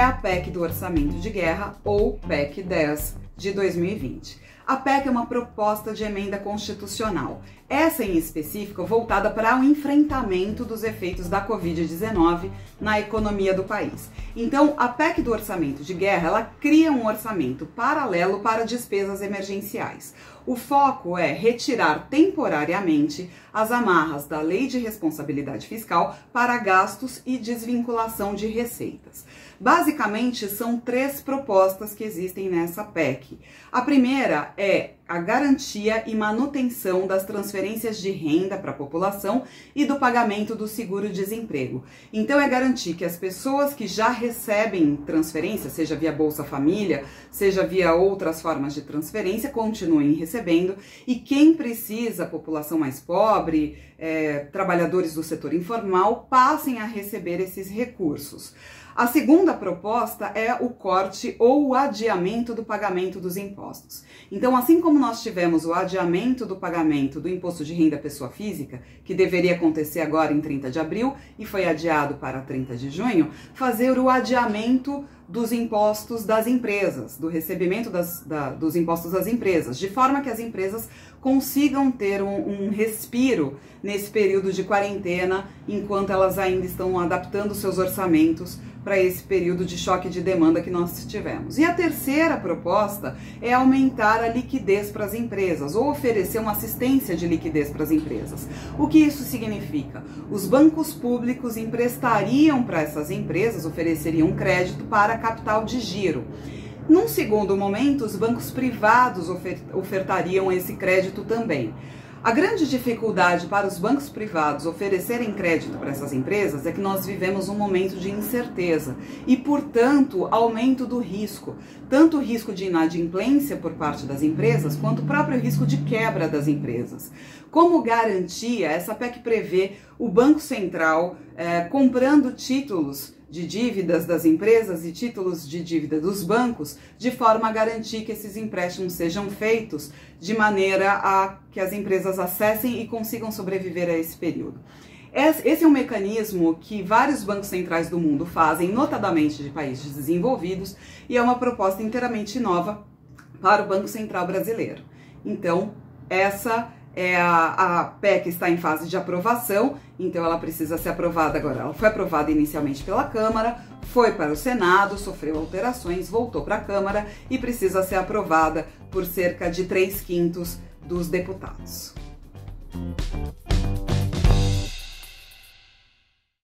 é a PEC do Orçamento de Guerra, ou PEC 10 de 2020. A PEC é uma proposta de emenda constitucional, essa em específico voltada para o enfrentamento dos efeitos da Covid-19 na economia do país. Então, a PEC do orçamento de guerra, ela cria um orçamento paralelo para despesas emergenciais. O foco é retirar temporariamente as amarras da Lei de Responsabilidade Fiscal para gastos e desvinculação de receitas. Basicamente, são três propostas que existem nessa PEC. A primeira é a garantia e manutenção das transferências de renda para a população e do pagamento do seguro-desemprego. Então, é garantir que as pessoas que já recebem transferência, seja via Bolsa Família, seja via outras formas de transferência, continuem recebendo e quem precisa, população mais pobre, é, trabalhadores do setor informal, passem a receber esses recursos. A segunda proposta é o corte ou o adiamento do pagamento dos impostos. Então, assim como nós tivemos o adiamento do pagamento do imposto de renda pessoa física, que deveria acontecer agora em 30 de abril e foi adiado para 30 de junho, fazer o adiamento dos impostos das empresas, do recebimento das, da, dos impostos das empresas, de forma que as empresas consigam ter um, um respiro nesse período de quarentena, enquanto elas ainda estão adaptando seus orçamentos para esse período de choque de demanda que nós tivemos. E a terceira proposta é aumentar a liquidez para as empresas ou oferecer uma assistência de liquidez para as empresas. O que isso significa? Os bancos públicos emprestariam para essas empresas, ofereceriam crédito para capital de giro. Num segundo momento, os bancos privados ofertariam esse crédito também. A grande dificuldade para os bancos privados oferecerem crédito para essas empresas é que nós vivemos um momento de incerteza e, portanto, aumento do risco, tanto o risco de inadimplência por parte das empresas, quanto o próprio risco de quebra das empresas. Como garantia, essa PEC prevê o Banco Central eh, comprando títulos de dívidas das empresas e títulos de dívida dos bancos, de forma a garantir que esses empréstimos sejam feitos de maneira a que as empresas acessem e consigam sobreviver a esse período. Esse é um mecanismo que vários bancos centrais do mundo fazem, notadamente de países desenvolvidos, e é uma proposta inteiramente nova para o Banco Central brasileiro. Então, essa é a, a PEC está em fase de aprovação, então ela precisa ser aprovada agora. Ela foi aprovada inicialmente pela Câmara, foi para o Senado, sofreu alterações, voltou para a Câmara e precisa ser aprovada por cerca de 3 quintos dos deputados.